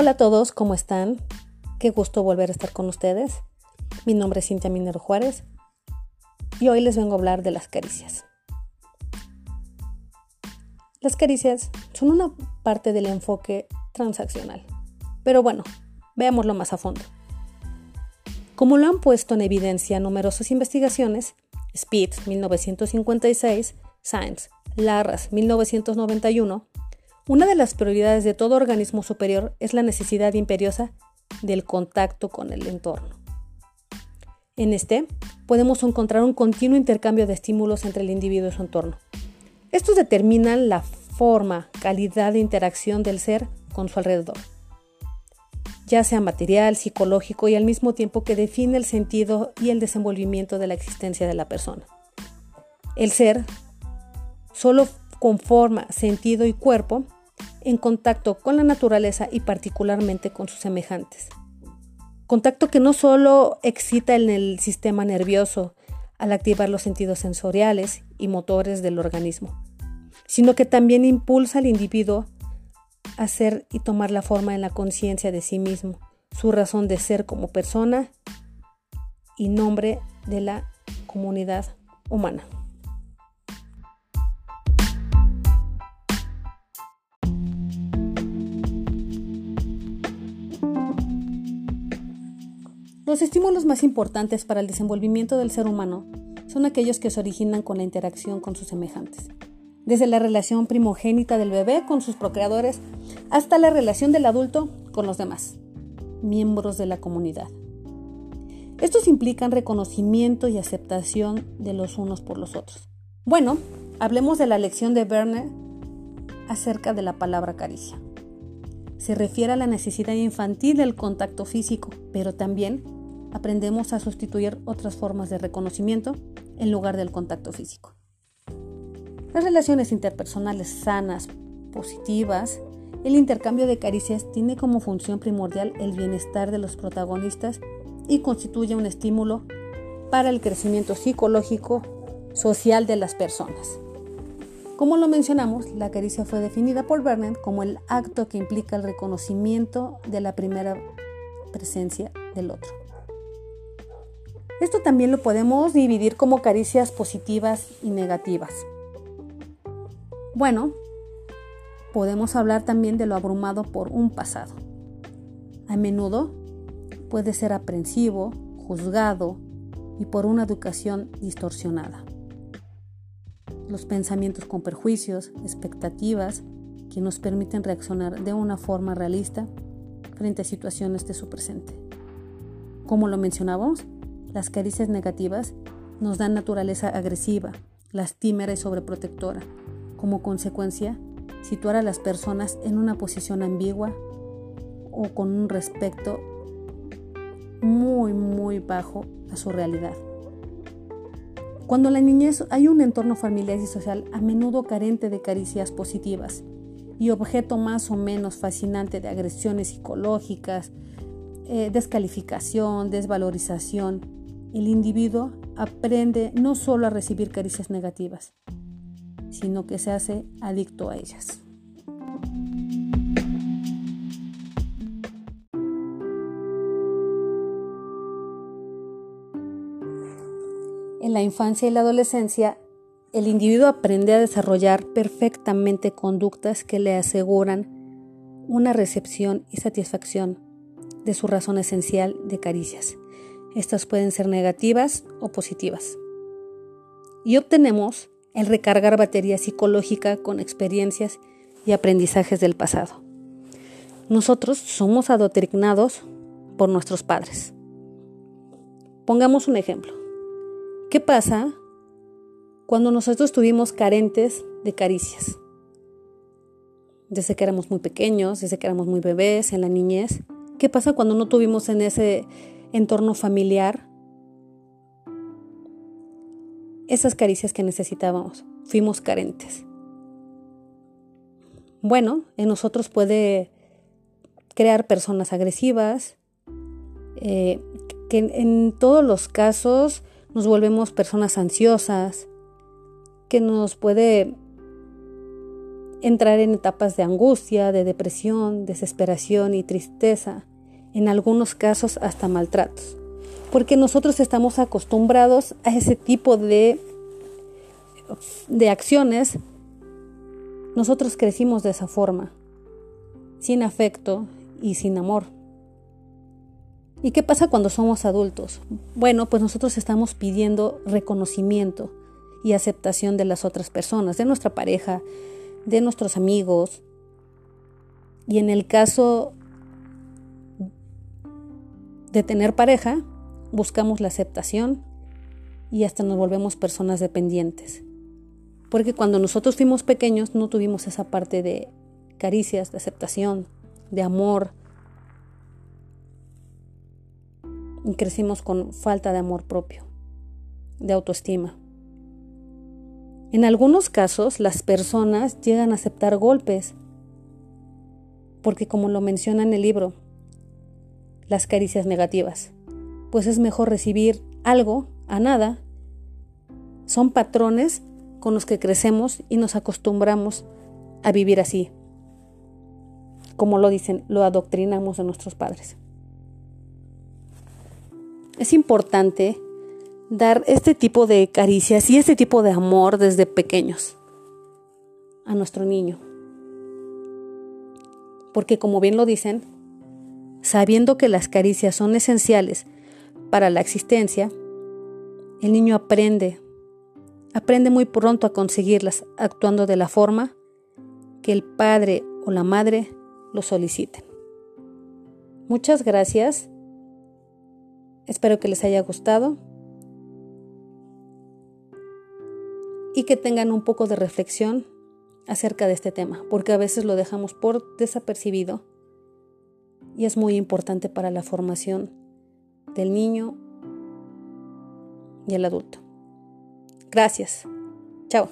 Hola a todos, ¿cómo están? Qué gusto volver a estar con ustedes. Mi nombre es Cintia Minero Juárez y hoy les vengo a hablar de las caricias. Las caricias son una parte del enfoque transaccional, pero bueno, veámoslo más a fondo. Como lo han puesto en evidencia numerosas investigaciones, Speed 1956, Science, Larras 1991, una de las prioridades de todo organismo superior es la necesidad imperiosa del contacto con el entorno. En este, podemos encontrar un continuo intercambio de estímulos entre el individuo y su entorno. Estos determinan la forma, calidad de interacción del ser con su alrededor, ya sea material, psicológico y al mismo tiempo que define el sentido y el desenvolvimiento de la existencia de la persona. El ser solo conforma sentido y cuerpo en contacto con la naturaleza y particularmente con sus semejantes. Contacto que no solo excita en el sistema nervioso al activar los sentidos sensoriales y motores del organismo, sino que también impulsa al individuo a ser y tomar la forma en la conciencia de sí mismo, su razón de ser como persona y nombre de la comunidad humana. Los estímulos más importantes para el desenvolvimiento del ser humano son aquellos que se originan con la interacción con sus semejantes, desde la relación primogénita del bebé con sus procreadores hasta la relación del adulto con los demás, miembros de la comunidad. Estos implican reconocimiento y aceptación de los unos por los otros. Bueno, hablemos de la lección de Werner acerca de la palabra caricia. Se refiere a la necesidad infantil del contacto físico, pero también aprendemos a sustituir otras formas de reconocimiento en lugar del contacto físico. Las relaciones interpersonales sanas, positivas, el intercambio de caricias tiene como función primordial el bienestar de los protagonistas y constituye un estímulo para el crecimiento psicológico social de las personas. Como lo mencionamos, la caricia fue definida por Bernard como el acto que implica el reconocimiento de la primera presencia del otro. Esto también lo podemos dividir como caricias positivas y negativas. Bueno, podemos hablar también de lo abrumado por un pasado. A menudo puede ser aprensivo, juzgado y por una educación distorsionada. Los pensamientos con perjuicios, expectativas que nos permiten reaccionar de una forma realista frente a situaciones de su presente. Como lo mencionábamos, las caricias negativas nos dan naturaleza agresiva, lastimera y sobreprotectora. Como consecuencia, situar a las personas en una posición ambigua o con un respecto muy, muy bajo a su realidad. Cuando la niñez hay un entorno familiar y social a menudo carente de caricias positivas y objeto más o menos fascinante de agresiones psicológicas, eh, descalificación, desvalorización, el individuo aprende no solo a recibir caricias negativas, sino que se hace adicto a ellas. En la infancia y la adolescencia, el individuo aprende a desarrollar perfectamente conductas que le aseguran una recepción y satisfacción de su razón esencial de caricias estas pueden ser negativas o positivas. Y obtenemos el recargar batería psicológica con experiencias y aprendizajes del pasado. Nosotros somos adoctrinados por nuestros padres. Pongamos un ejemplo. ¿Qué pasa cuando nosotros estuvimos carentes de caricias? Desde que éramos muy pequeños, desde que éramos muy bebés, en la niñez. ¿Qué pasa cuando no tuvimos en ese entorno familiar, esas caricias que necesitábamos, fuimos carentes. Bueno, en nosotros puede crear personas agresivas, eh, que en todos los casos nos volvemos personas ansiosas, que nos puede entrar en etapas de angustia, de depresión, desesperación y tristeza, en algunos casos hasta maltratos, porque nosotros estamos acostumbrados a ese tipo de, de acciones. Nosotros crecimos de esa forma, sin afecto y sin amor. ¿Y qué pasa cuando somos adultos? Bueno, pues nosotros estamos pidiendo reconocimiento y aceptación de las otras personas, de nuestra pareja, de nuestros amigos. Y en el caso de tener pareja, buscamos la aceptación y hasta nos volvemos personas dependientes. Porque cuando nosotros fuimos pequeños no tuvimos esa parte de caricias, de aceptación, de amor. Y crecimos con falta de amor propio, de autoestima. En algunos casos las personas llegan a aceptar golpes, porque como lo menciona en el libro, las caricias negativas, pues es mejor recibir algo a nada. Son patrones con los que crecemos y nos acostumbramos a vivir así. Como lo dicen, lo adoctrinamos de nuestros padres. Es importante dar este tipo de caricias y este tipo de amor desde pequeños a nuestro niño. Porque como bien lo dicen, sabiendo que las caricias son esenciales para la existencia, el niño aprende, aprende muy pronto a conseguirlas actuando de la forma que el padre o la madre lo soliciten. Muchas gracias. Espero que les haya gustado. y que tengan un poco de reflexión acerca de este tema, porque a veces lo dejamos por desapercibido y es muy importante para la formación del niño y el adulto. Gracias. Chao.